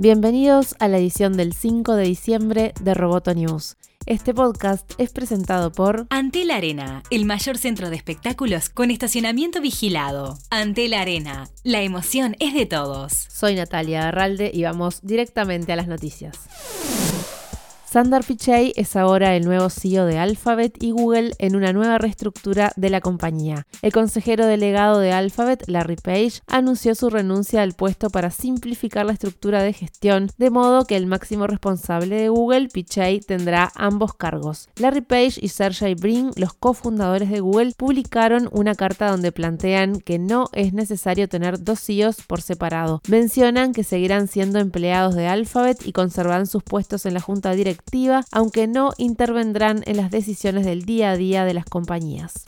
Bienvenidos a la edición del 5 de diciembre de Roboto News. Este podcast es presentado por Antel Arena, el mayor centro de espectáculos con estacionamiento vigilado. Antel Arena, la emoción es de todos. Soy Natalia Arralde y vamos directamente a las noticias. Sundar Pichai es ahora el nuevo CEO de Alphabet y Google en una nueva reestructura de la compañía. El consejero delegado de Alphabet, Larry Page, anunció su renuncia al puesto para simplificar la estructura de gestión, de modo que el máximo responsable de Google, Pichai, tendrá ambos cargos. Larry Page y Sergey Brin, los cofundadores de Google, publicaron una carta donde plantean que no es necesario tener dos CEOs por separado. Mencionan que seguirán siendo empleados de Alphabet y conservarán sus puestos en la junta directiva aunque no intervendrán en las decisiones del día a día de las compañías.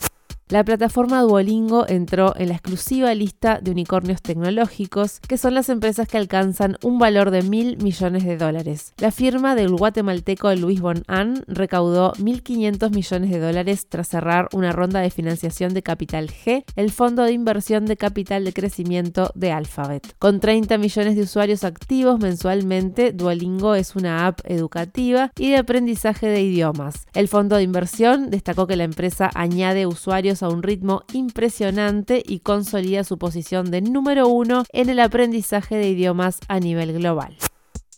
La plataforma Duolingo entró en la exclusiva lista de unicornios tecnológicos, que son las empresas que alcanzan un valor de mil millones de dólares. La firma del guatemalteco Luis Bonan recaudó 1.500 millones de dólares tras cerrar una ronda de financiación de Capital G, el fondo de inversión de capital de crecimiento de Alphabet. Con 30 millones de usuarios activos mensualmente, Duolingo es una app educativa y de aprendizaje de idiomas. El fondo de inversión destacó que la empresa añade usuarios a un ritmo impresionante y consolida su posición de número uno en el aprendizaje de idiomas a nivel global.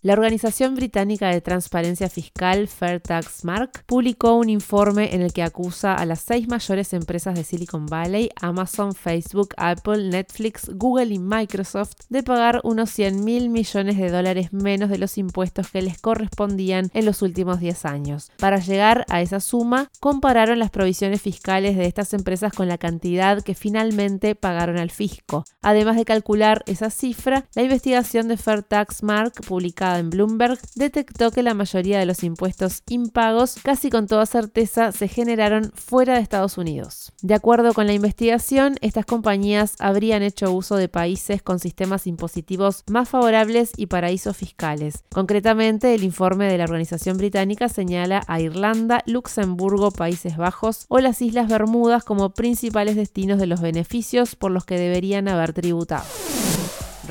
La Organización Británica de Transparencia Fiscal, Fair Tax Mark, publicó un informe en el que acusa a las seis mayores empresas de Silicon Valley, Amazon, Facebook, Apple, Netflix, Google y Microsoft, de pagar unos 100 mil millones de dólares menos de los impuestos que les correspondían en los últimos 10 años. Para llegar a esa suma, compararon las provisiones fiscales de estas empresas con la cantidad que finalmente pagaron al fisco. Además de calcular esa cifra, la investigación de Fair Tax Mark, en Bloomberg, detectó que la mayoría de los impuestos impagos casi con toda certeza se generaron fuera de Estados Unidos. De acuerdo con la investigación, estas compañías habrían hecho uso de países con sistemas impositivos más favorables y paraísos fiscales. Concretamente, el informe de la organización británica señala a Irlanda, Luxemburgo, Países Bajos o las Islas Bermudas como principales destinos de los beneficios por los que deberían haber tributado.